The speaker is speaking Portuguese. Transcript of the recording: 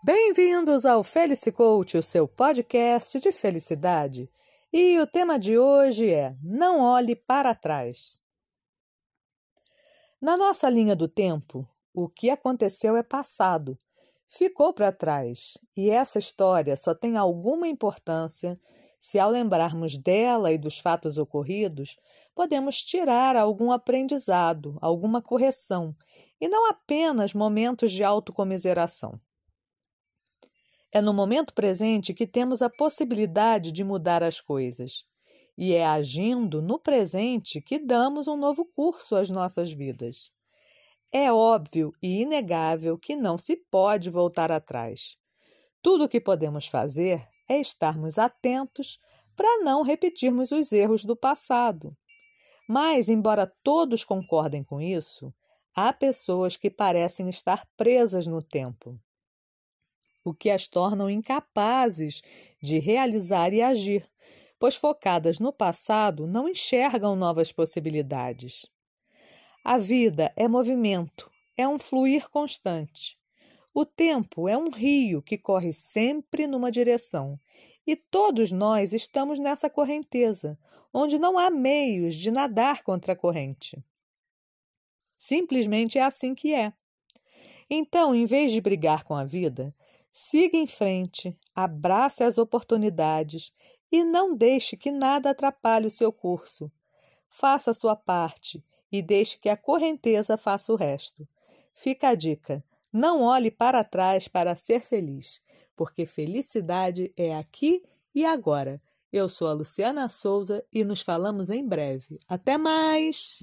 Bem-vindos ao Felice Coach, o seu podcast de felicidade. E o tema de hoje é Não olhe para trás. Na nossa linha do tempo, o que aconteceu é passado, ficou para trás, e essa história só tem alguma importância se, ao lembrarmos dela e dos fatos ocorridos, podemos tirar algum aprendizado, alguma correção, e não apenas momentos de autocomiseração. É no momento presente que temos a possibilidade de mudar as coisas. E é agindo no presente que damos um novo curso às nossas vidas. É óbvio e inegável que não se pode voltar atrás. Tudo o que podemos fazer é estarmos atentos para não repetirmos os erros do passado. Mas, embora todos concordem com isso, há pessoas que parecem estar presas no tempo, o que as tornam incapazes de realizar e agir, pois focadas no passado não enxergam novas possibilidades. A vida é movimento, é um fluir constante. O tempo é um rio que corre sempre numa direção, e todos nós estamos nessa correnteza, onde não há meios de nadar contra a corrente. Simplesmente é assim que é. Então, em vez de brigar com a vida, siga em frente, abrace as oportunidades e não deixe que nada atrapalhe o seu curso. Faça a sua parte e deixe que a correnteza faça o resto. Fica a dica: não olhe para trás para ser feliz, porque felicidade é aqui e agora. Eu sou a Luciana Souza e nos falamos em breve. Até mais!